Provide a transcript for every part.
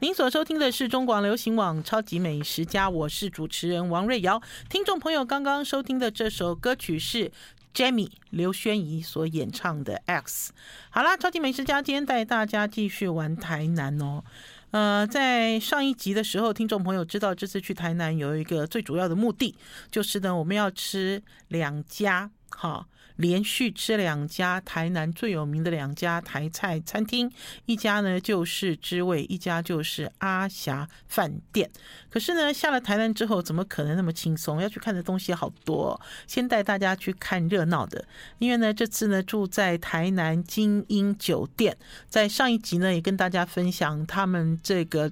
您所收听的是中广流行网《超级美食家》，我是主持人王瑞瑶。听众朋友刚刚收听的这首歌曲是 Jamie 刘轩怡所演唱的《X》。好啦，《超级美食家》今天带大家继续玩台南哦。呃，在上一集的时候，听众朋友知道这次去台南有一个最主要的目的，就是呢，我们要吃两家，哈。连续吃两家台南最有名的两家台菜餐厅，一家呢就是知味，一家就是阿霞饭店。可是呢，下了台南之后，怎么可能那么轻松？要去看的东西好多。先带大家去看热闹的，因为呢，这次呢住在台南精英酒店，在上一集呢也跟大家分享他们这个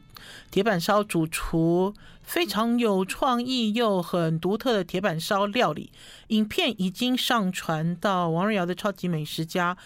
铁板烧主厨。非常有创意又很独特的铁板烧料理，影片已经上传到王瑞瑶的超级美食家，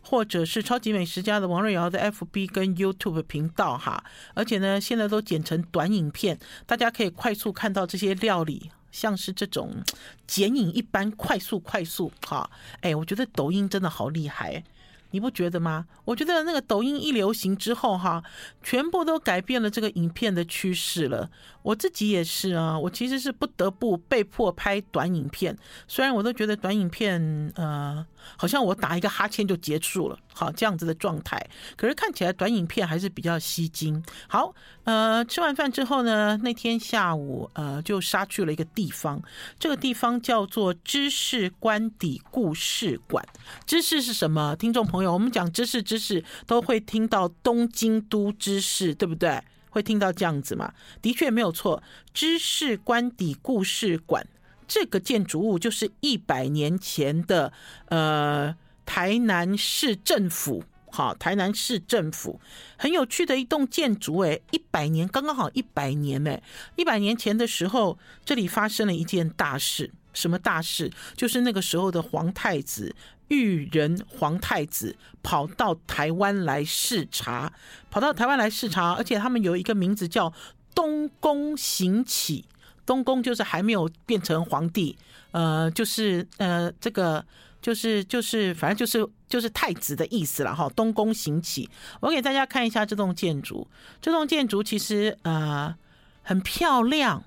或者是超级美食家的王瑞瑶的 FB 跟 YouTube 频道哈，而且呢，现在都剪成短影片，大家可以快速看到这些料理，像是这种剪影一般快速快速哈，哎，我觉得抖音真的好厉害。你不觉得吗？我觉得那个抖音一流行之后，哈，全部都改变了这个影片的趋势了。我自己也是啊，我其实是不得不被迫拍短影片，虽然我都觉得短影片，呃，好像我打一个哈欠就结束了，好这样子的状态。可是看起来短影片还是比较吸睛。好，呃，吃完饭之后呢，那天下午，呃，就杀去了一个地方，这个地方叫做芝士官邸故事馆。芝士是什么？听众朋友。我们讲知识，知识都会听到东京都知事，对不对？会听到这样子嘛？的确没有错。芝士官邸故事馆这个建筑物就是一百年前的呃台南市政府，好，台南市政府很有趣的一栋建筑，哎，一百年刚刚好一百年，哎，一百年前的时候，这里发生了一件大事，什么大事？就是那个时候的皇太子。裕仁皇太子跑到台湾来视察，跑到台湾来视察，而且他们有一个名字叫东宫行启，东宫就是还没有变成皇帝，呃，就是呃，这个就是就是反正就是就是太子的意思了哈。东宫行起，我给大家看一下这栋建筑，这栋建筑其实呃很漂亮，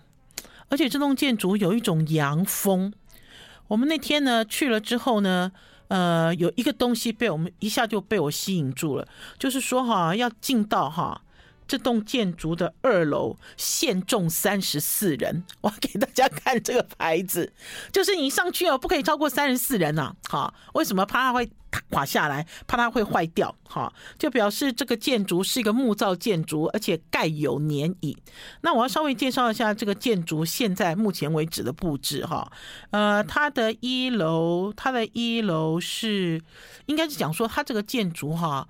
而且这栋建筑有一种洋风。我们那天呢去了之后呢。呃，有一个东西被我们一下就被我吸引住了，就是说哈，要进到哈这栋建筑的二楼，限重三十四人。我给大家看这个牌子，就是你上去哦，不可以超过三十四人呐。好，为什么？怕它会。垮下来，怕它会坏掉，哈，就表示这个建筑是一个木造建筑，而且盖有年瘾。那我要稍微介绍一下这个建筑现在目前为止的布置，哈，呃，它的一楼，它的一楼是应该是讲说它这个建筑，哈，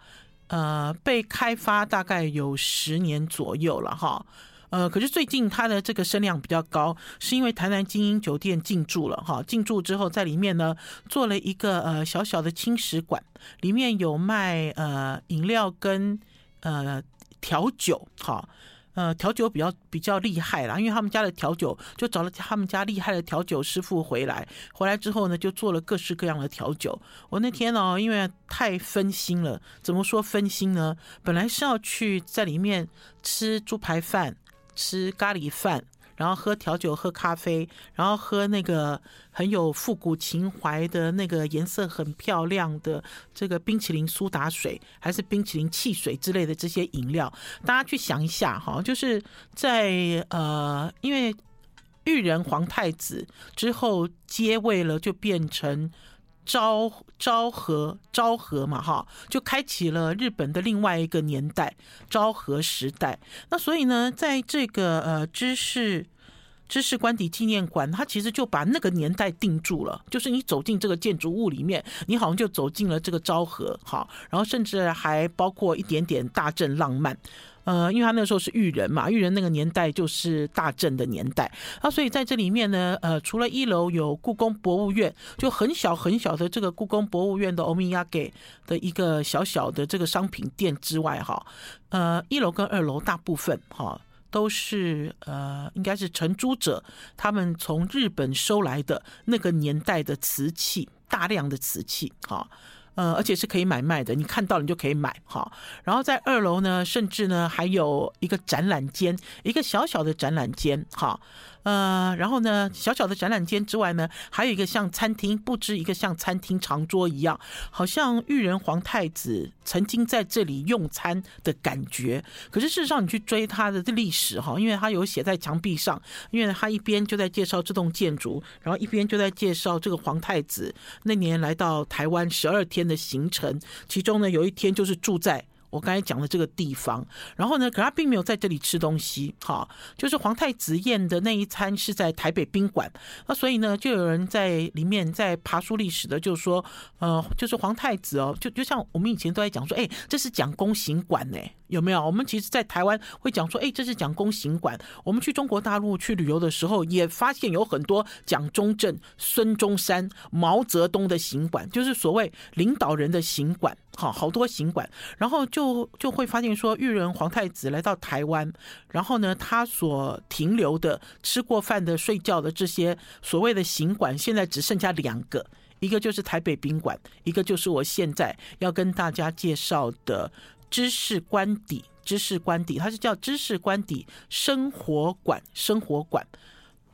呃，被开发大概有十年左右了，哈。呃，可是最近它的这个声量比较高，是因为台南精英酒店进驻了哈，进驻之后在里面呢做了一个呃小小的轻食馆，里面有卖呃饮料跟呃调酒哈，呃调酒比较比较厉害啦，因为他们家的调酒就找了他们家厉害的调酒师傅回来，回来之后呢就做了各式各样的调酒。我那天呢因为太分心了，怎么说分心呢？本来是要去在里面吃猪排饭。吃咖喱饭，然后喝调酒、喝咖啡，然后喝那个很有复古情怀的那个颜色很漂亮的这个冰淇淋苏打水，还是冰淇淋汽水之类的这些饮料。大家去想一下哈，就是在呃，因为裕仁皇太子之后接位了，就变成。昭昭和昭和嘛，哈，就开启了日本的另外一个年代，昭和时代。那所以呢，在这个呃知识知识官邸纪念馆，它其实就把那个年代定住了。就是你走进这个建筑物里面，你好像就走进了这个昭和，哈，然后甚至还包括一点点大正浪漫。呃，因为他那个时候是裕仁嘛，裕仁那个年代就是大正的年代啊，所以在这里面呢，呃，除了一楼有故宫博物院，就很小很小的这个故宫博物院的欧米亚给的一个小小的这个商品店之外，哈，呃，一楼跟二楼大部分哈都是呃，应该是承租者他们从日本收来的那个年代的瓷器，大量的瓷器，哈。呃，而且是可以买卖的，你看到你就可以买哈。然后在二楼呢，甚至呢还有一个展览间，一个小小的展览间哈。呃，然后呢，小小的展览间之外呢，还有一个像餐厅，布置一个像餐厅长桌一样，好像裕仁皇太子曾经在这里用餐的感觉。可是事实上，你去追他的历史哈，因为他有写在墙壁上，因为他一边就在介绍这栋建筑，然后一边就在介绍这个皇太子那年来到台湾十二天的行程，其中呢有一天就是住在。我刚才讲的这个地方，然后呢，可他并没有在这里吃东西，哈，就是皇太子宴的那一餐是在台北宾馆，那所以呢，就有人在里面在爬书历史的，就说，呃，就是皇太子哦，就就像我们以前都在讲说，哎，这是蒋公行馆呢。有没有？我们其实，在台湾会讲说，哎，这是蒋公行馆。我们去中国大陆去旅游的时候，也发现有很多蒋中正、孙中山、毛泽东的行馆，就是所谓领导人的行馆。好，好多行馆。然后就就就会发现说，裕仁皇太子来到台湾，然后呢，他所停留的、吃过饭的、睡觉的这些所谓的行馆，现在只剩下两个，一个就是台北宾馆，一个就是我现在要跟大家介绍的。知识官邸，知识官邸，它是叫知识官邸生活馆，生活馆，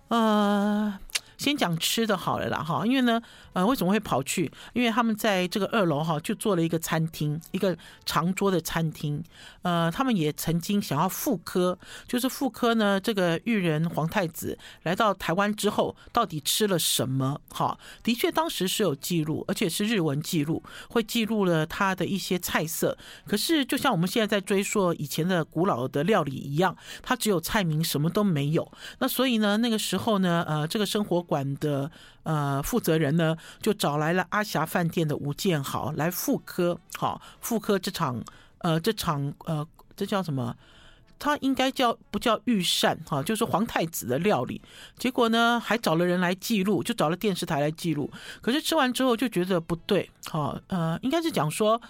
呃。先讲吃的好了啦，哈，因为呢，呃，为什么会跑去？因为他们在这个二楼哈，就做了一个餐厅，一个长桌的餐厅。呃，他们也曾经想要复刻，就是复刻呢，这个裕仁皇太子来到台湾之后，到底吃了什么？哈，的确当时是有记录，而且是日文记录，会记录了他的一些菜色。可是，就像我们现在在追溯以前的古老的料理一样，它只有菜名，什么都没有。那所以呢，那个时候呢，呃，这个生活。馆的呃负责人呢，就找来了阿霞饭店的吴建豪来复刻，好复刻这场呃这场呃这叫什么？他应该叫不叫御膳哈？就是皇太子的料理。结果呢，还找了人来记录，就找了电视台来记录。可是吃完之后就觉得不对，好呃，应该是讲说。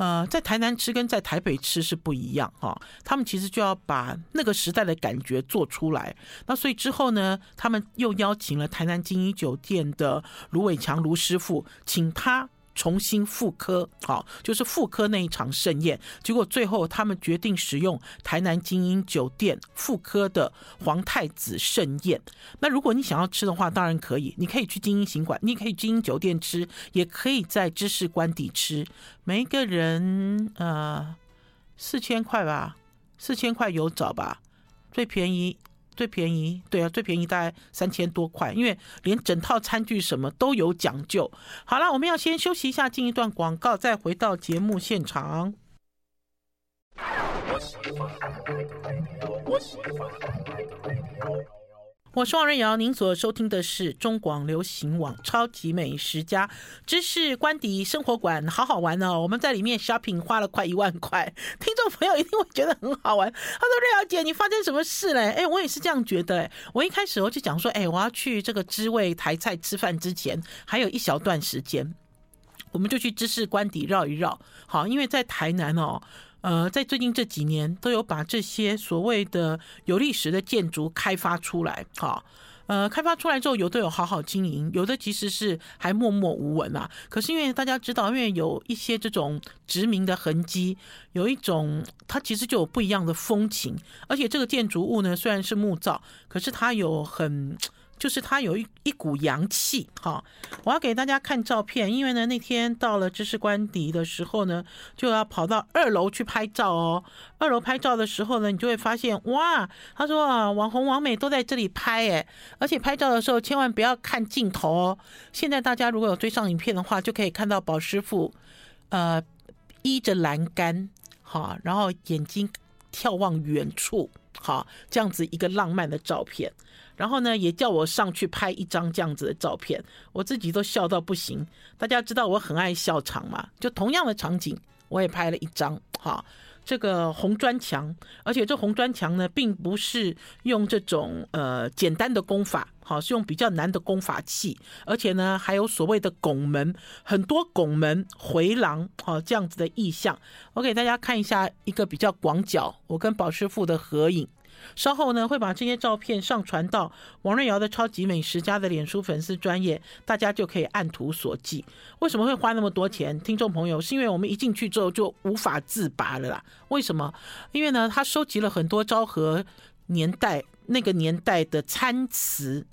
呃，在台南吃跟在台北吃是不一样哈，他们其实就要把那个时代的感觉做出来。那所以之后呢，他们又邀请了台南晶英酒店的卢伟强卢师傅，请他。重新复刻，好，就是复刻那一场盛宴。结果最后他们决定使用台南精英酒店复刻的皇太子盛宴。那如果你想要吃的话，当然可以，你可以去精英行馆，你可以精英酒店吃，也可以在知识官邸吃。每一个人呃四千块吧，四千块有找吧，最便宜。最便宜，对啊，最便宜大概三千多块，因为连整套餐具什么都有讲究。好了，我们要先休息一下，进一段广告，再回到节目现场。我是王瑞瑶，您所收听的是中广流行网《超级美食家知识官邸生活馆》，好好玩哦！我们在里面 shopping 花了快一万块，听众朋友一定会觉得很好玩。他说：“瑞瑶姐，你发生什么事嘞？”哎，我也是这样觉得。我一开始我就讲说：“哎，我要去这个知味台菜吃饭之前，还有一小段时间，我们就去知识官邸绕一绕。好，因为在台南哦。”呃，在最近这几年，都有把这些所谓的有历史的建筑开发出来，哈，呃，开发出来之后，有的有好好经营，有的其实是还默默无闻啊。可是因为大家知道，因为有一些这种殖民的痕迹，有一种它其实就有不一样的风情，而且这个建筑物呢，虽然是木造，可是它有很。就是它有一一股阳气，哈！我要给大家看照片，因为呢，那天到了知识官邸的时候呢，就要跑到二楼去拍照哦。二楼拍照的时候呢，你就会发现，哇！他说啊，网红王美都在这里拍，诶，而且拍照的时候千万不要看镜头哦。现在大家如果有追上影片的话，就可以看到宝师傅，呃，依着栏杆，哈，然后眼睛眺望远处，好，这样子一个浪漫的照片。然后呢，也叫我上去拍一张这样子的照片，我自己都笑到不行。大家知道我很爱笑场嘛，就同样的场景，我也拍了一张。哈，这个红砖墙，而且这红砖墙呢，并不是用这种呃简单的功法，好，是用比较难的功法器，而且呢，还有所谓的拱门，很多拱门、回廊，好，这样子的意象。我给大家看一下一个比较广角，我跟宝师傅的合影。稍后呢会把这些照片上传到王瑞瑶的超级美食家的脸书粉丝专业，大家就可以按图索骥。为什么会花那么多钱？听众朋友，是因为我们一进去之后就无法自拔了啦。为什么？因为呢，他收集了很多昭和年代那个年代的餐词。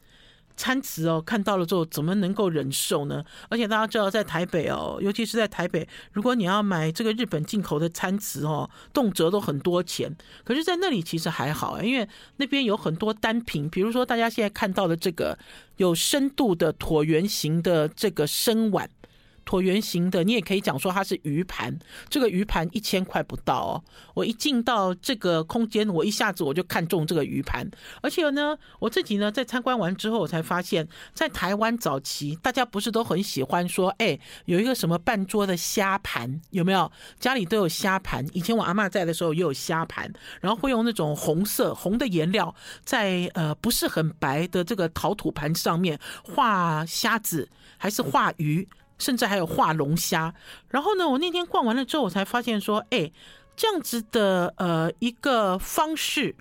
餐词哦，看到了之后怎么能够忍受呢？而且大家知道，在台北哦，尤其是在台北，如果你要买这个日本进口的餐瓷哦，动辄都很多钱。可是，在那里其实还好，因为那边有很多单品，比如说大家现在看到的这个有深度的椭圆形的这个深碗。椭圆形的，你也可以讲说它是鱼盘。这个鱼盘一千块不到哦。我一进到这个空间，我一下子我就看中这个鱼盘。而且呢，我自己呢在参观完之后，我才发现，在台湾早期，大家不是都很喜欢说，哎，有一个什么半桌的虾盘，有没有？家里都有虾盘。以前我阿妈在的时候也有虾盘，然后会用那种红色红的颜料，在呃不是很白的这个陶土盘上面画虾子，还是画鱼。甚至还有画龙虾，然后呢，我那天逛完了之后，我才发现说，哎，这样子的呃一个方式，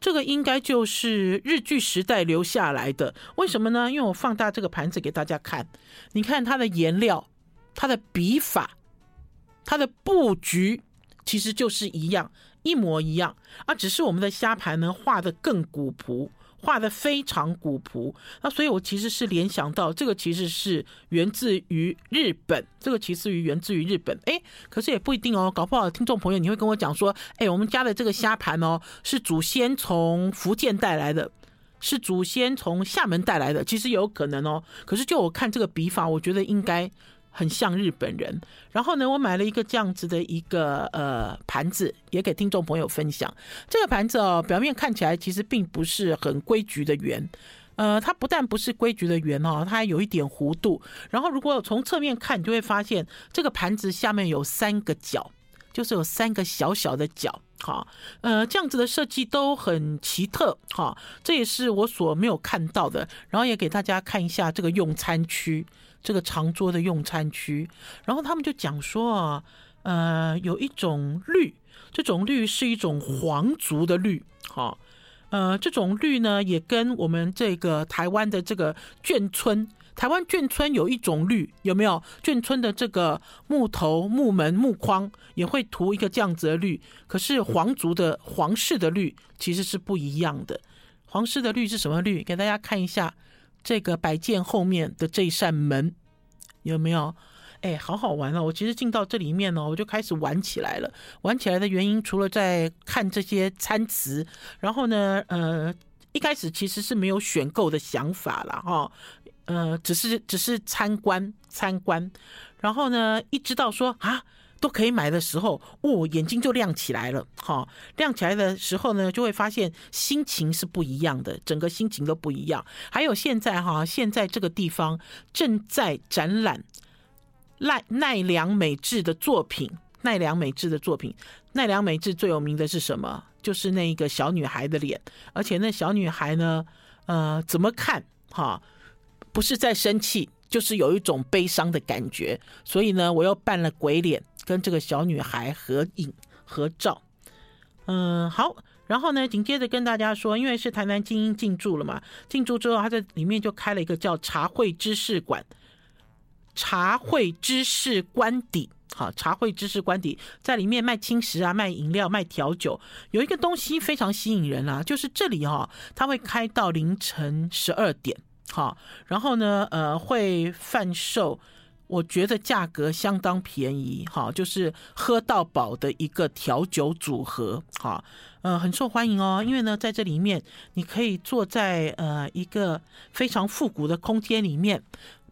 这个应该就是日剧时代留下来的。为什么呢？因为我放大这个盘子给大家看，你看它的颜料、它的笔法、它的布局，其实就是一样，一模一样，而只是我们的虾盘呢画得更古朴。画的非常古朴，那所以我其实是联想到这个其实是源自于日本，这个其实于源自于日本，哎，可是也不一定哦，搞不好听众朋友你会跟我讲说，哎，我们家的这个虾盘哦，是祖先从福建带来的，是祖先从厦门带来的，其实有可能哦，可是就我看这个笔法，我觉得应该。很像日本人，然后呢，我买了一个这样子的一个呃盘子，也给听众朋友分享。这个盘子哦，表面看起来其实并不是很规矩的圆，呃，它不但不是规矩的圆哦，它还有一点弧度。然后如果从侧面看，你就会发现这个盘子下面有三个角，就是有三个小小的角，哈，呃，这样子的设计都很奇特，哈，这也是我所没有看到的。然后也给大家看一下这个用餐区。这个长桌的用餐区，然后他们就讲说啊，呃，有一种绿，这种绿是一种皇族的绿，哈，呃，这种绿呢也跟我们这个台湾的这个眷村，台湾眷村有一种绿，有没有？眷村的这个木头、木门、木框也会涂一个这样子的绿，可是皇族的皇室的绿其实是不一样的。皇室的绿是什么绿？给大家看一下。这个摆件后面的这扇门有没有？哎，好好玩哦！我其实进到这里面呢，我就开始玩起来了。玩起来的原因，除了在看这些餐词，然后呢，呃，一开始其实是没有选购的想法了哈，呃，只是只是参观参观，然后呢，一直到说啊。都可以买的时候，哦，眼睛就亮起来了，哈，亮起来的时候呢，就会发现心情是不一样的，整个心情都不一样。还有现在哈，现在这个地方正在展览奈奈良美智的作品，奈良美智的作品，奈良美智最有名的是什么？就是那一个小女孩的脸，而且那小女孩呢，呃，怎么看哈，不是在生气，就是有一种悲伤的感觉。所以呢，我又扮了鬼脸。跟这个小女孩合影合照，嗯，好，然后呢，紧接着跟大家说，因为是台南精英进驻了嘛，进驻之后，他在里面就开了一个叫茶会知识馆，茶会知识官邸，好，茶会知识官邸在里面卖轻食啊，卖饮料，卖调酒，有一个东西非常吸引人啊，就是这里哈、哦，它会开到凌晨十二点，好，然后呢，呃，会贩售。我觉得价格相当便宜，哈，就是喝到饱的一个调酒组合，哈，呃，很受欢迎哦。因为呢，在这里面你可以坐在呃一个非常复古的空间里面，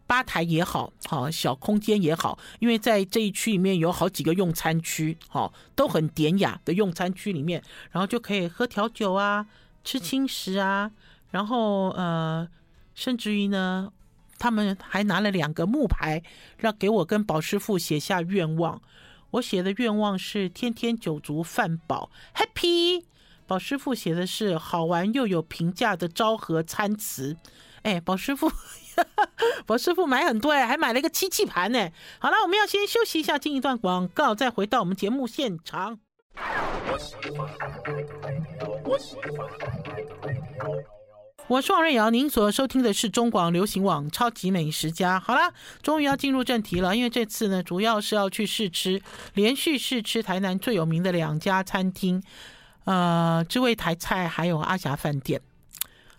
吧台也好，好小空间也好，因为在这一区里面有好几个用餐区，哈，都很典雅的用餐区里面，然后就可以喝调酒啊，吃轻食啊，然后呃，甚至于呢。他们还拿了两个木牌，让给我跟宝师傅写下愿望。我写的愿望是天天酒足饭饱，Happy。宝师傅写的是好玩又有评价的昭和餐瓷。哎，宝师傅，宝师傅买很多哎，还买了一个漆器盘呢。好了，我们要先休息一下，进一段广告，再回到我们节目现场。我是王瑞瑶，您所收听的是中广流行网《超级美食家》。好了，终于要进入正题了，因为这次呢，主要是要去试吃，连续试吃台南最有名的两家餐厅，呃，知味台菜还有阿霞饭店。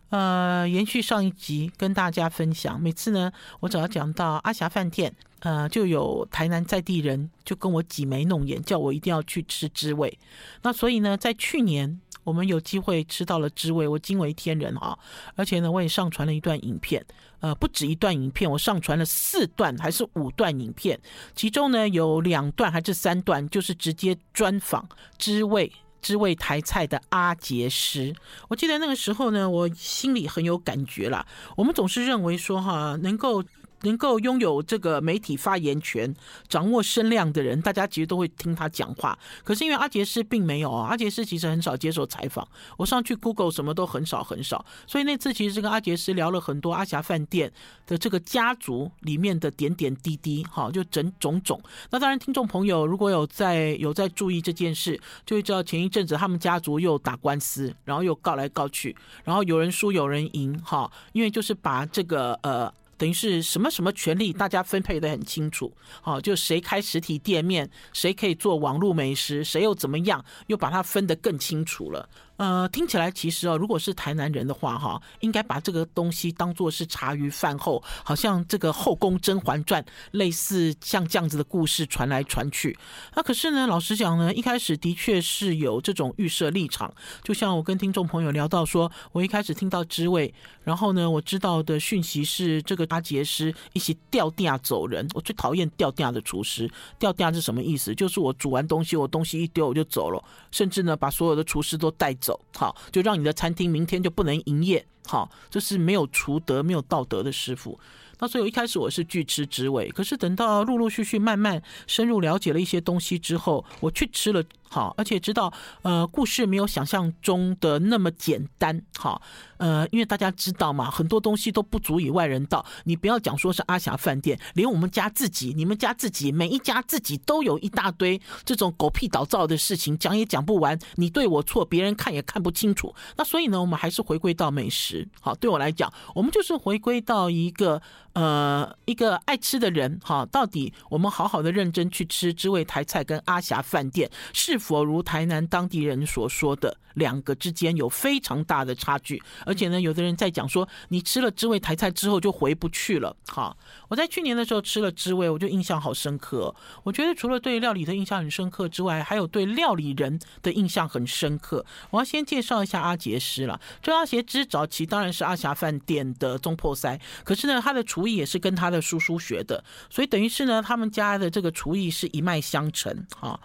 呃，延续上一集跟大家分享，每次呢，我只要讲到阿霞饭店，呃，就有台南在地人就跟我挤眉弄眼，叫我一定要去吃知味。那所以呢，在去年。我们有机会吃到了知味，我惊为天人啊！而且呢，我也上传了一段影片，呃，不止一段影片，我上传了四段还是五段影片，其中呢有两段还是三段，就是直接专访知味知味台菜的阿杰师。我记得那个时候呢，我心里很有感觉啦。我们总是认为说哈，能够。能够拥有这个媒体发言权、掌握声量的人，大家其实都会听他讲话。可是因为阿杰斯并没有啊，阿杰斯其实很少接受采访。我上去 Google 什么都很少很少，所以那次其实是跟阿杰斯聊了很多阿霞饭店的这个家族里面的点点滴滴，哈，就整种种。那当然，听众朋友如果有在有在注意这件事，就会知道前一阵子他们家族又打官司，然后又告来告去，然后有人输有人赢，哈，因为就是把这个呃。等于是什么什么权利，大家分配得很清楚，好，就谁开实体店面，谁可以做网络美食，谁又怎么样，又把它分得更清楚了。呃，听起来其实哦，如果是台南人的话，哈，应该把这个东西当做是茶余饭后，好像这个《后宫甄嬛传》类似像这样子的故事传来传去。那可是呢，老实讲呢，一开始的确是有这种预设立场。就像我跟听众朋友聊到说，我一开始听到知味，然后呢，我知道的讯息是这个阿杰师一起掉店走人。我最讨厌掉店的厨师，掉店是什么意思？就是我煮完东西，我东西一丢我就走了，甚至呢，把所有的厨师都带走。好，就让你的餐厅明天就不能营业。好，这是没有厨德、没有道德的师傅。那所以，一开始我是拒吃知味，可是等到陆陆续续慢慢深入了解了一些东西之后，我去吃了。好，而且知道，呃，故事没有想象中的那么简单。好，呃，因为大家知道嘛，很多东西都不足以外人道。你不要讲说是阿霞饭店，连我们家自己、你们家自己、每一家自己都有一大堆这种狗屁倒灶的事情，讲也讲不完。你对我错，别人看也看不清楚。那所以呢，我们还是回归到美食。好，对我来讲，我们就是回归到一个呃一个爱吃的人。哈，到底我们好好的认真去吃知味台菜跟阿霞饭店是否如台南当地人所说的，两个之间有非常大的差距，而且呢，有的人在讲说，你吃了知味台菜之后就回不去了。哈，我在去年的时候吃了知味，我就印象好深刻。我觉得除了对料理的印象很深刻之外，还有对料理人的印象很深刻。我要先介绍一下阿杰师了。这阿杰师早期当然是阿霞饭店的中破塞，可是呢，他的厨厨艺也是跟他的叔叔学的，所以等于是呢，他们家的这个厨艺是一脉相承。哈。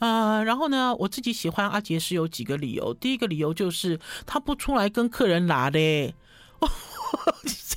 啊、呃，然后呢，我自己喜欢阿杰师有几个理由。第一个理由就是他不出来跟客人拿的。我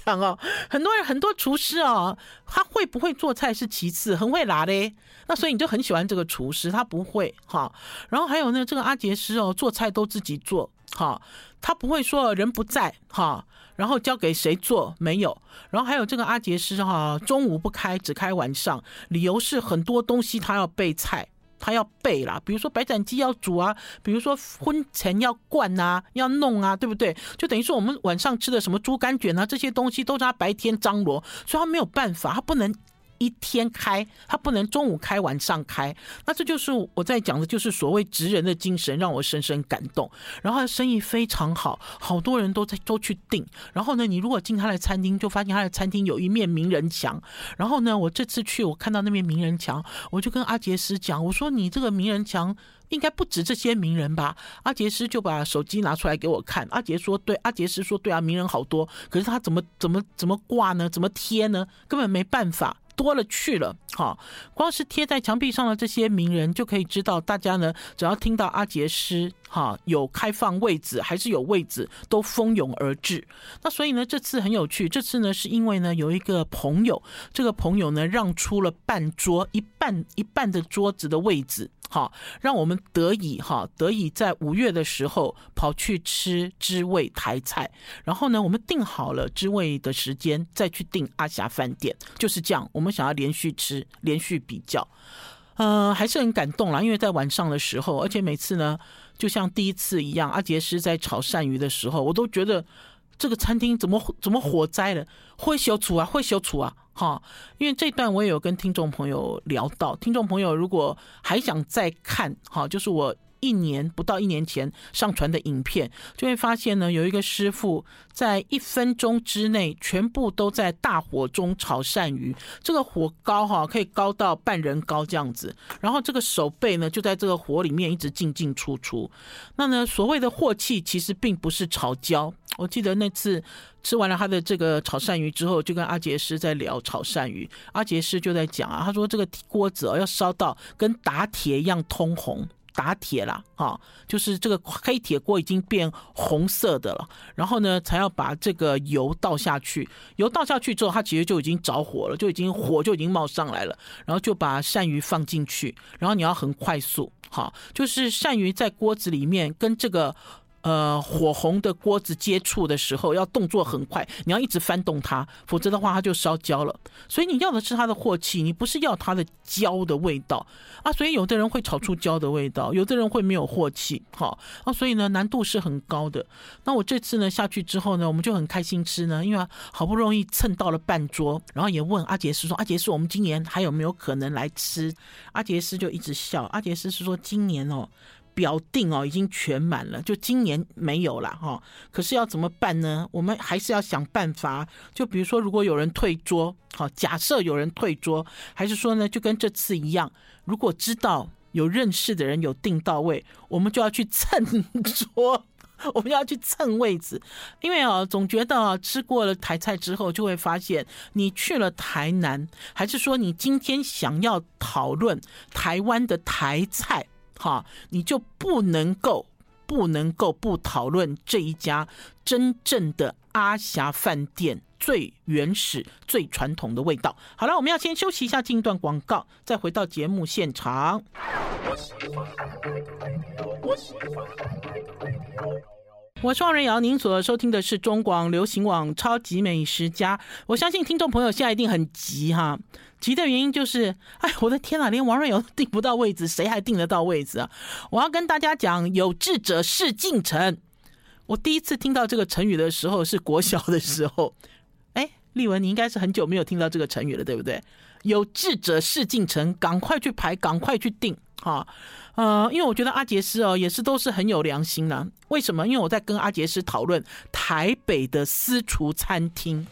讲哦，很多人很多厨师哦，他会不会做菜是其次，很会拿的。那所以你就很喜欢这个厨师，他不会哈。然后还有呢，这个阿杰师哦，做菜都自己做哈，他不会说人不在哈，然后交给谁做没有。然后还有这个阿杰师哈，中午不开，只开晚上，理由是很多东西他要备菜。他要备啦，比如说白斩鸡要煮啊，比如说婚前要灌啊，要弄啊，对不对？就等于说我们晚上吃的什么猪肝卷啊，这些东西都是他白天张罗，所以他没有办法，他不能。一天开，他不能中午开，晚上开。那这就是我在讲的，就是所谓职人的精神，让我深深感动。然后生意非常好，好多人都在都去订。然后呢，你如果进他的餐厅，就发现他的餐厅有一面名人墙。然后呢，我这次去，我看到那面名人墙，我就跟阿杰斯讲，我说你这个名人墙应该不止这些名人吧？阿杰斯就把手机拿出来给我看。阿杰说对，阿杰斯说对啊，名人好多，可是他怎么怎么怎么挂呢？怎么贴呢？根本没办法。多了去了，哈！光是贴在墙壁上的这些名人，就可以知道大家呢，只要听到阿杰师哈有开放位置，还是有位置，都蜂拥而至。那所以呢，这次很有趣。这次呢，是因为呢有一个朋友，这个朋友呢让出了半桌，一半一半的桌子的位置。好，让我们得以哈得以在五月的时候跑去吃知味台菜，然后呢，我们定好了知味的时间，再去订阿霞饭店，就是这样。我们想要连续吃，连续比较。呃，还是很感动啦，因为在晚上的时候，而且每次呢，就像第一次一样，阿杰师在炒鳝鱼的时候，我都觉得这个餐厅怎么怎么火灾了，会消除啊，会消除啊，哈，因为这段我也有跟听众朋友聊到，听众朋友如果还想再看，哈，就是我。一年不到一年前上传的影片，就会发现呢，有一个师傅在一分钟之内全部都在大火中炒鳝鱼，这个火高哈，可以高到半人高这样子，然后这个手背呢就在这个火里面一直进进出出。那呢，所谓的镬气其实并不是炒焦。我记得那次吃完了他的这个炒鳝鱼之后，就跟阿杰师在聊炒鳝鱼，阿杰师就在讲啊，他说这个锅子哦要烧到跟打铁一样通红。打铁了，哈，就是这个黑铁锅已经变红色的了，然后呢，才要把这个油倒下去。油倒下去之后，它其实就已经着火了，就已经火就已经冒上来了。然后就把鳝鱼放进去，然后你要很快速，哈，就是鳝鱼在锅子里面跟这个。呃，火红的锅子接触的时候要动作很快，你要一直翻动它，否则的话它就烧焦了。所以你要的是它的镬气，你不是要它的焦的味道啊。所以有的人会炒出焦的味道，有的人会没有镬气，好啊。所以呢，难度是很高的。那我这次呢下去之后呢，我们就很开心吃呢，因为好不容易蹭到了半桌，然后也问阿杰师说：“阿杰师，我们今年还有没有可能来吃？”阿杰师就一直笑。阿杰师是说：“今年哦。”表定哦，已经全满了，就今年没有了哈。可是要怎么办呢？我们还是要想办法。就比如说，如果有人退桌，好，假设有人退桌，还是说呢，就跟这次一样，如果知道有认识的人有订到位，我们就要去蹭桌，我们要去蹭位置。因为啊，总觉得啊，吃过了台菜之后，就会发现你去了台南，还是说你今天想要讨论台湾的台菜。好，你就不能够不能够不讨论这一家真正的阿霞饭店最原始、最传统的味道。好了，我们要先休息一下，进一段广告，再回到节目现场。我是王瑞瑶，您所收听的是中广流行网《超级美食家》。我相信听众朋友现在一定很急哈，急的原因就是，哎，我的天哪，连王瑞瑶都订不到位置，谁还订得到位置啊？我要跟大家讲，有志者事竟成。我第一次听到这个成语的时候是国小的时候，哎，丽文，你应该是很久没有听到这个成语了，对不对？有志者事竟成，赶快去排，赶快去订。哈，呃，因为我觉得阿杰斯哦，也是都是很有良心的。为什么？因为我在跟阿杰斯讨论台北的私厨餐厅。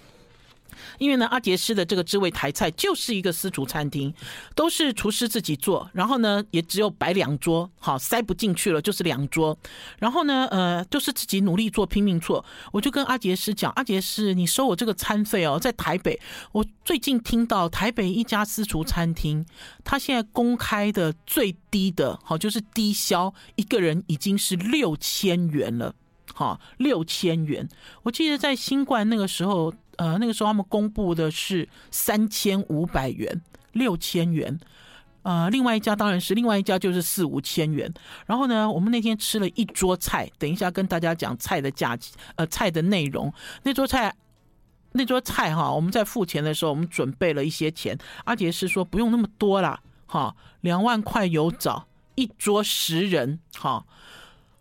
因为呢，阿杰师的这个知味台菜就是一个私厨餐厅，都是厨师自己做，然后呢，也只有摆两桌，好，塞不进去了，就是两桌。然后呢，呃，就是自己努力做，拼命做。我就跟阿杰师讲，阿杰师，你收我这个餐费哦，在台北，我最近听到台北一家私厨餐厅，他现在公开的最低的，好，就是低消一个人已经是六千元了，好，六千元。我记得在新冠那个时候。呃，那个时候他们公布的是三千五百元、六千元，呃，另外一家当然是另外一家就是四五千元。然后呢，我们那天吃了一桌菜，等一下跟大家讲菜的价，呃，菜的内容。那桌菜，那桌菜哈，我们在付钱的时候，我们准备了一些钱。阿杰是说不用那么多啦，哈，两万块有找，一桌十人，哈。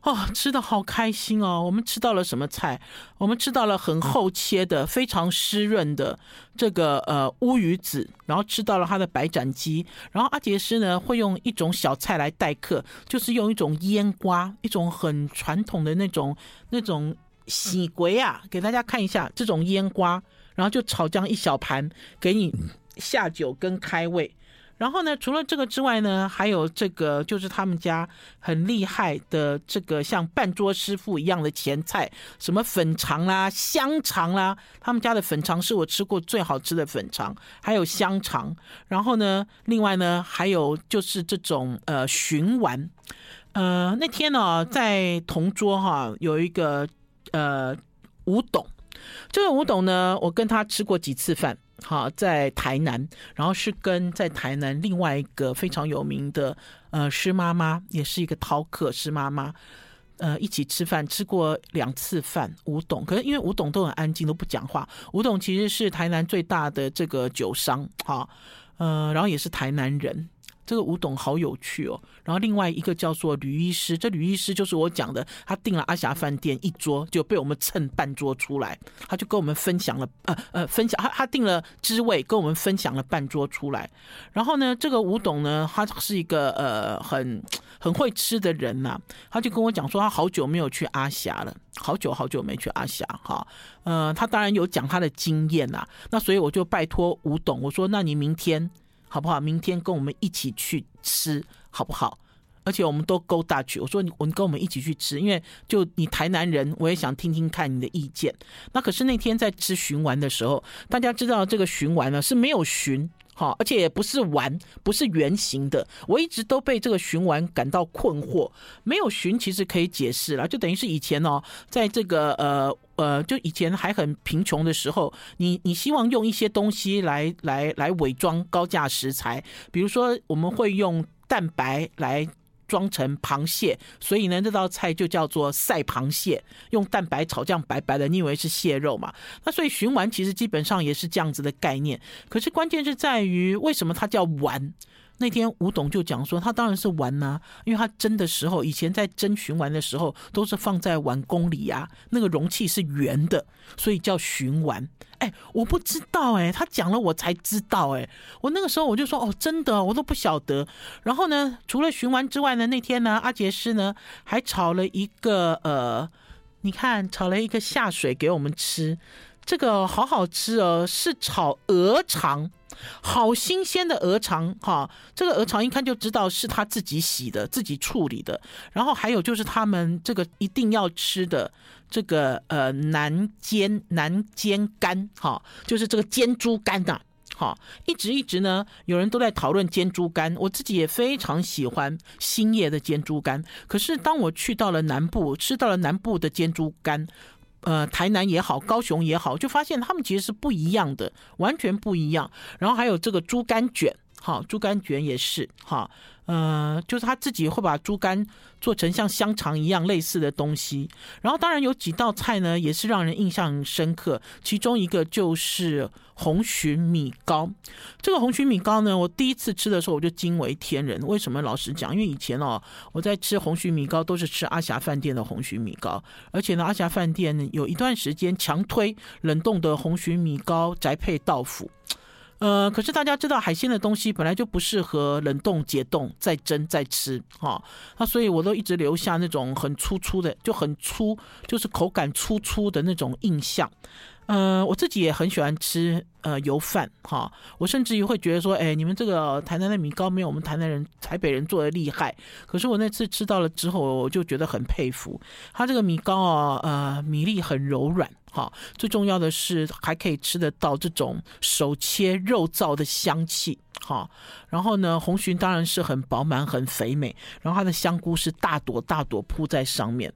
哦，吃的好开心哦！我们吃到了什么菜？我们吃到了很厚切的、非常湿润的这个呃乌鱼子，然后吃到了它的白斩鸡。然后阿杰师呢会用一种小菜来待客，就是用一种腌瓜，一种很传统的那种那种喜鬼啊，给大家看一下这种腌瓜，然后就炒这样一小盘给你下酒跟开胃。然后呢，除了这个之外呢，还有这个就是他们家很厉害的这个像半桌师傅一样的前菜，什么粉肠啦、香肠啦，他们家的粉肠是我吃过最好吃的粉肠，还有香肠。然后呢，另外呢，还有就是这种呃熏丸。呃，那天呢，在同桌哈有一个呃吴董，这个吴董呢，我跟他吃过几次饭。好，在台南，然后是跟在台南另外一个非常有名的呃师妈妈，也是一个饕客师妈妈，呃一起吃饭，吃过两次饭。吴董，可是因为吴董都很安静，都不讲话。吴董其实是台南最大的这个酒商，哈，呃，然后也是台南人。这个吴董好有趣哦。然后另外一个叫做吕医师，这吕医师就是我讲的，他订了阿霞饭店一桌，就被我们蹭半桌出来，他就跟我们分享了，呃呃，分享他他订了知味，跟我们分享了半桌出来。然后呢，这个吴董呢，他是一个呃很很会吃的人呐、啊，他就跟我讲说，他好久没有去阿霞了，好久好久没去阿霞哈。呃，他当然有讲他的经验呐、啊，那所以我就拜托吴董，我说，那你明天。好不好？明天跟我们一起去吃，好不好？而且我们都 go Dutch。我说你，你跟我们一起去吃，因为就你台南人，我也想听听看你的意见。那可是那天在吃鲟丸的时候，大家知道这个鲟丸呢是没有鲟。好，而且也不是玩，不是圆形的。我一直都被这个鲟丸感到困惑。没有鲟其实可以解释了，就等于是以前哦，在这个呃呃，就以前还很贫穷的时候，你你希望用一些东西来来来伪装高价食材，比如说我们会用蛋白来。装成螃蟹，所以呢，这道菜就叫做赛螃蟹，用蛋白炒酱白白的，你以为是蟹肉嘛？那所以鲟丸其实基本上也是这样子的概念。可是关键是在于，为什么它叫丸？那天吴董就讲说，他当然是丸呐、啊，因为他蒸的时候，以前在蒸鲟丸的时候，都是放在碗宫里、啊，那个容器是圆的，所以叫鲟丸。哎，我不知道哎，他讲了我才知道哎，我那个时候我就说哦，真的我都不晓得。然后呢，除了鲟丸之外呢，那天呢，阿杰师呢还炒了一个呃，你看炒了一个下水给我们吃，这个好好吃哦，是炒鹅肠。好新鲜的鹅肠哈，这个鹅肠一看就知道是他自己洗的、自己处理的。然后还有就是他们这个一定要吃的这个呃南煎南煎肝哈，就是这个煎猪肝呐。哈，一直一直呢，有人都在讨论煎猪肝，我自己也非常喜欢新叶的煎猪肝。可是当我去到了南部，吃到了南部的煎猪肝。呃，台南也好，高雄也好，就发现他们其实是不一样的，完全不一样。然后还有这个猪肝卷，哈，猪肝卷也是，哈。呃，就是他自己会把猪肝做成像香肠一样类似的东西，然后当然有几道菜呢，也是让人印象深刻。其中一个就是红蟳米糕。这个红蟳米糕呢，我第一次吃的时候我就惊为天人。为什么？老实讲，因为以前哦，我在吃红蟳米糕都是吃阿霞饭店的红蟳米糕，而且呢，阿霞饭店有一段时间强推冷冻的红蟳米糕，宅配到府。呃，可是大家知道海鲜的东西本来就不适合冷冻解冻再蒸再吃哈，那所以我都一直留下那种很粗粗的，就很粗，就是口感粗粗的那种印象。呃，我自己也很喜欢吃呃油饭哈，我甚至于会觉得说，哎，你们这个台南的米糕没有我们台南人、台北人做的厉害。可是我那次吃到了之后，我就觉得很佩服，它这个米糕啊，呃，米粒很柔软好，最重要的是还可以吃得到这种手切肉燥的香气好。然后呢，红鲟当然是很饱满、很肥美，然后它的香菇是大朵大朵铺在上面。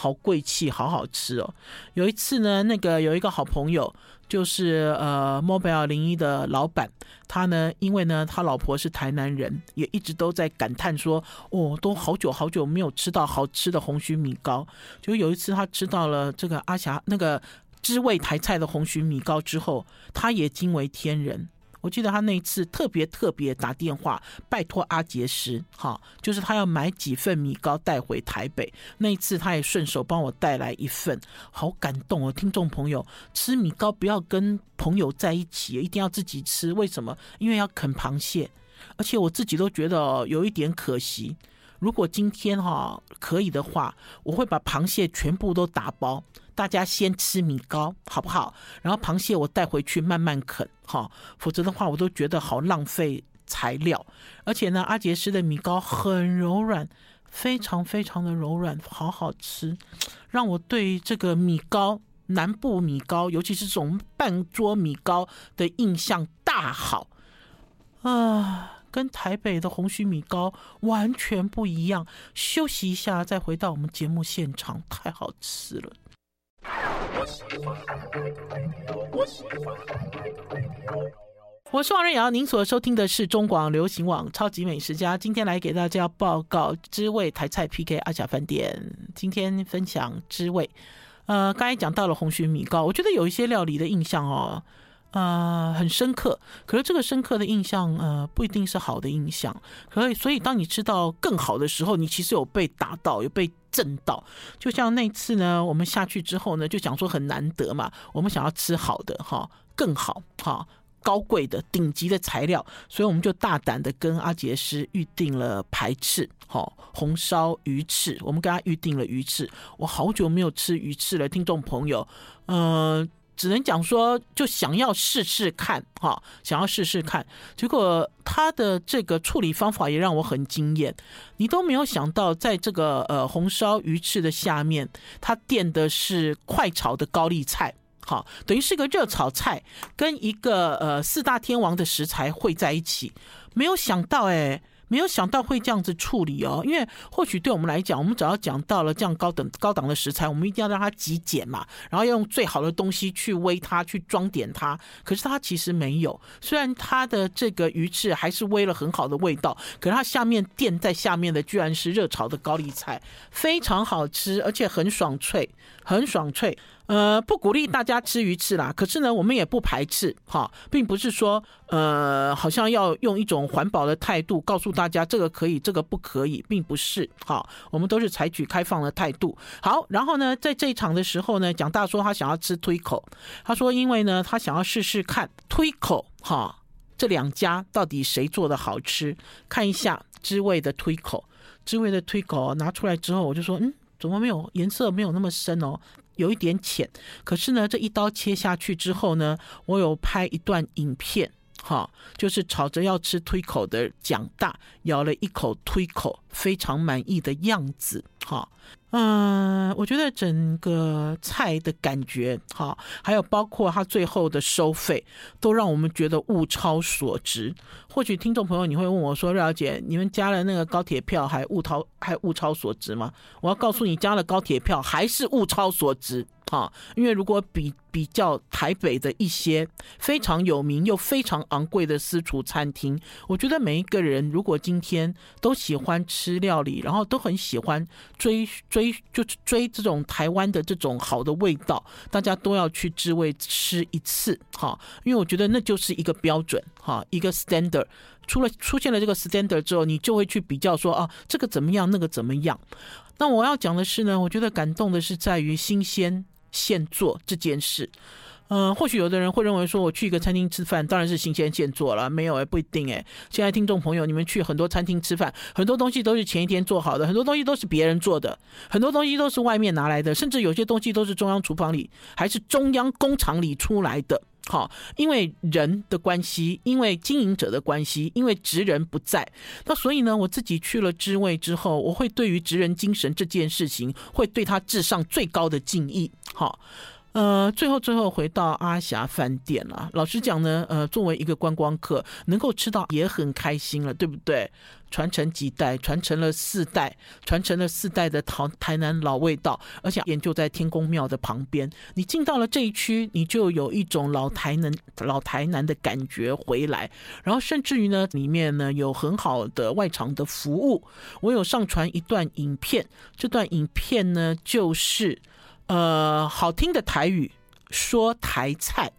好贵气，好好吃哦！有一次呢，那个有一个好朋友，就是呃，Mobile 零一的老板，他呢，因为呢，他老婆是台南人，也一直都在感叹说，哦，都好久好久没有吃到好吃的红蟳米糕。就有一次他吃到了这个阿霞那个知味台菜的红蟳米糕之后，他也惊为天人。我记得他那一次特别特别打电话拜托阿杰师，哈，就是他要买几份米糕带回台北。那一次他也顺手帮我带来一份，好感动哦！听众朋友，吃米糕不要跟朋友在一起，一定要自己吃。为什么？因为要啃螃蟹，而且我自己都觉得有一点可惜。如果今天哈可以的话，我会把螃蟹全部都打包。大家先吃米糕好不好？然后螃蟹我带回去慢慢啃，哈，否则的话我都觉得好浪费材料。而且呢，阿杰师的米糕很柔软，非常非常的柔软，好好吃，让我对这个米糕，南部米糕，尤其是这种半桌米糕的印象大好啊，跟台北的红须米糕完全不一样。休息一下，再回到我们节目现场，太好吃了。我是王瑞瑶，您所收听的是中广流行网超级美食家。今天来给大家报告知味台菜 PK 阿霞饭店。今天分享知味，呃，刚才讲到了红蟳米糕，我觉得有一些料理的印象哦，呃，很深刻。可是这个深刻的印象，呃，不一定是好的印象。可以，所以当你吃到更好的时候，你其实有被打到，有被正道。就像那次呢，我们下去之后呢，就讲说很难得嘛，我们想要吃好的哈，更好哈，高贵的顶级的材料，所以我们就大胆的跟阿杰师预定了排翅，哈，红烧鱼翅。我们跟他预定了鱼翅，我好久没有吃鱼翅了，听众朋友，嗯、只能讲说，就想要试试看，哈，想要试试看。结果他的这个处理方法也让我很惊艳。你都没有想到，在这个呃红烧鱼翅的下面，他垫的是快炒的高丽菜，好，等于是个热炒菜，跟一个呃四大天王的食材汇在一起。没有想到，哎。没有想到会这样子处理哦，因为或许对我们来讲，我们只要讲到了这样高等高档的食材，我们一定要让它极简嘛，然后要用最好的东西去煨它，去装点它。可是它其实没有，虽然它的这个鱼翅还是煨了很好的味道，可是它下面垫在下面的居然是热炒的高丽菜，非常好吃，而且很爽脆，很爽脆。呃，不鼓励大家吃鱼翅啦。可是呢，我们也不排斥哈，并不是说呃，好像要用一种环保的态度告诉大家这个可以，这个不可以，并不是哈。我们都是采取开放的态度。好，然后呢，在这一场的时候呢，蒋大说他想要吃推口，他说因为呢，他想要试试看推口哈，这两家到底谁做的好吃，看一下滋味的推口，滋味的推口拿出来之后，我就说嗯，怎么没有颜色没有那么深哦。有一点浅，可是呢，这一刀切下去之后呢，我有拍一段影片，哈，就是吵着要吃推口的蒋大咬了一口推口，非常满意的样子，好。嗯，我觉得整个菜的感觉好，还有包括它最后的收费，都让我们觉得物超所值。或许听众朋友你会问我说：“廖姐，你们加了那个高铁票还物超还物超所值吗？”我要告诉你，加了高铁票还是物超所值。啊，因为如果比比较台北的一些非常有名又非常昂贵的私厨餐厅，我觉得每一个人如果今天都喜欢吃料理，然后都很喜欢追追就是追这种台湾的这种好的味道，大家都要去知味吃一次，哈，因为我觉得那就是一个标准，哈，一个 standard。出了出现了这个 standard 之后，你就会去比较说，啊，这个怎么样，那个怎么样。那我要讲的是呢，我觉得感动的是在于新鲜。现做这件事，嗯、或许有的人会认为说，我去一个餐厅吃饭，当然是新鲜现做了，没有哎，不一定哎。现在听众朋友，你们去很多餐厅吃饭，很多东西都是前一天做好的，很多东西都是别人做的，很多东西都是外面拿来的，甚至有些东西都是中央厨房里还是中央工厂里出来的。好，因为人的关系，因为经营者的关系，因为职人不在，那所以呢，我自己去了知味之后，我会对于职人精神这件事情，会对他致上最高的敬意。好。呃，最后最后回到阿霞饭店了。老实讲呢，呃，作为一个观光客，能够吃到也很开心了，对不对？传承几代，传承了四代，传承了四代的台台南老味道，而且也就在天宫庙的旁边。你进到了这一区，你就有一种老台南老台南的感觉回来。然后甚至于呢，里面呢有很好的外场的服务。我有上传一段影片，这段影片呢就是。呃，好听的台语说台菜，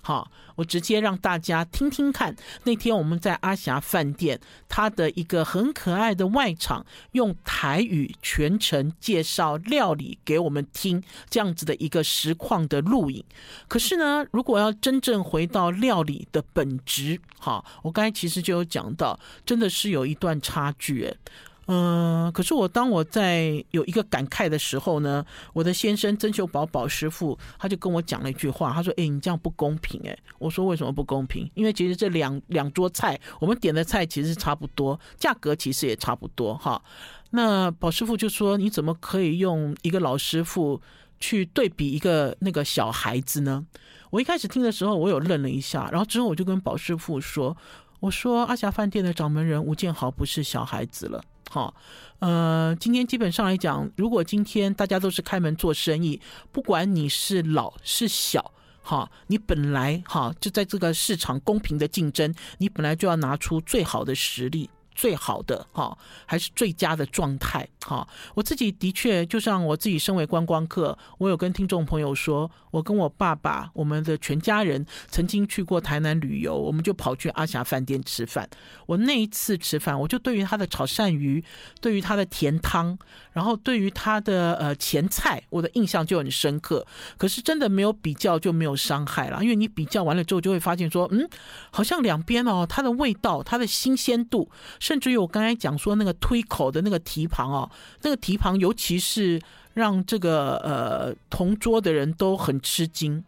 好，我直接让大家听听看。那天我们在阿霞饭店，他的一个很可爱的外场，用台语全程介绍料理给我们听，这样子的一个实况的录影。可是呢，如果要真正回到料理的本质，好，我刚才其实就有讲到，真的是有一段差距，诶。嗯，可是我当我在有一个感慨的时候呢，我的先生曾秀宝宝师傅他就跟我讲了一句话，他说：“哎，你这样不公平。”哎，我说：“为什么不公平？因为其实这两两桌菜，我们点的菜其实是差不多，价格其实也差不多哈。”那宝师傅就说：“你怎么可以用一个老师傅去对比一个那个小孩子呢？”我一开始听的时候，我有愣了一下，然后之后我就跟宝师傅说：“我说阿霞饭店的掌门人吴建豪不是小孩子了。”好，呃，今天基本上来讲，如果今天大家都是开门做生意，不管你是老是小，哈，你本来哈就在这个市场公平的竞争，你本来就要拿出最好的实力，最好的哈，还是最佳的状态哈。我自己的确，就像我自己身为观光客，我有跟听众朋友说，我跟我爸爸，我们的全家人曾经去过台南旅游，我们就跑去阿霞饭店吃饭。我那一次吃饭，我就对于他的炒鳝鱼，对于他的甜汤，然后对于他的呃前菜，我的印象就很深刻。可是真的没有比较就没有伤害了，因为你比较完了之后，就会发现说，嗯，好像两边哦，它的味道，它的新鲜度。甚至于我刚才讲说那个推口的那个蹄膀哦，那个蹄膀，尤其是让这个呃同桌的人都很吃惊。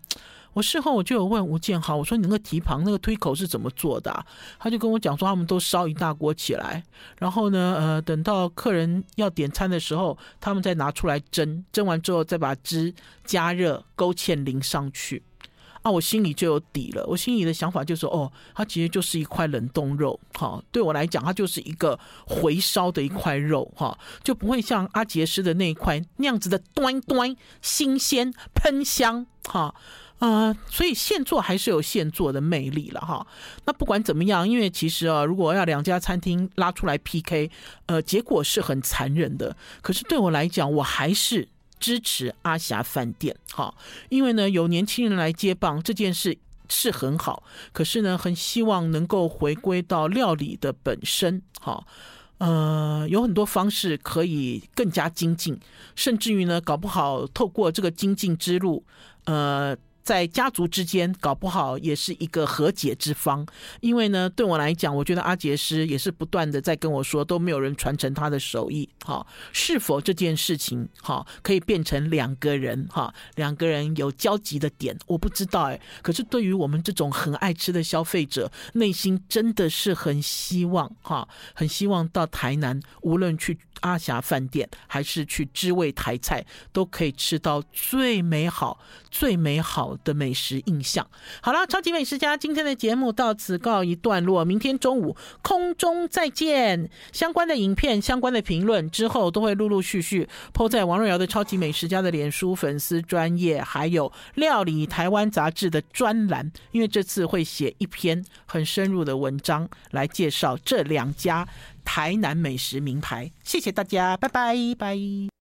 我事后我就有问吴建豪，我说你那个蹄膀那个推口是怎么做的啊？他就跟我讲说，他们都烧一大锅起来，然后呢，呃，等到客人要点餐的时候，他们再拿出来蒸，蒸完之后再把汁加热，勾芡淋上去。那、我心里就有底了，我心里的想法就是，哦，它其实就是一块冷冻肉，哈，对我来讲，它就是一个回烧的一块肉，哈，就不会像阿杰斯的那一块那样子的端端新鲜喷香，哈，呃，所以现做还是有现做的魅力了，哈。那不管怎么样，因为其实啊，如果要两家餐厅拉出来 PK，呃，结果是很残忍的。可是对我来讲，我还是。支持阿霞饭店，哈，因为呢，有年轻人来接棒这件事是很好，可是呢，很希望能够回归到料理的本身，哈，呃，有很多方式可以更加精进，甚至于呢，搞不好透过这个精进之路，呃。在家族之间，搞不好也是一个和解之方。因为呢，对我来讲，我觉得阿杰师也是不断的在跟我说，都没有人传承他的手艺。哈，是否这件事情哈可以变成两个人哈两个人有交集的点，我不知道哎。可是对于我们这种很爱吃的消费者，内心真的是很希望哈，很希望到台南，无论去阿霞饭店还是去知味台菜，都可以吃到最美好、最美好的美食印象。好了，超级美食家今天的节目到此告一段落，明天中午空中再见。相关的影片、相关的评论之后都会陆陆续续 po 在王瑞瑶的超级美食家的脸书粉丝专页，还有料理台湾杂志的专栏。因为这次会写一篇很深入的文章来介绍这两家台南美食名牌。谢谢大家，拜拜拜。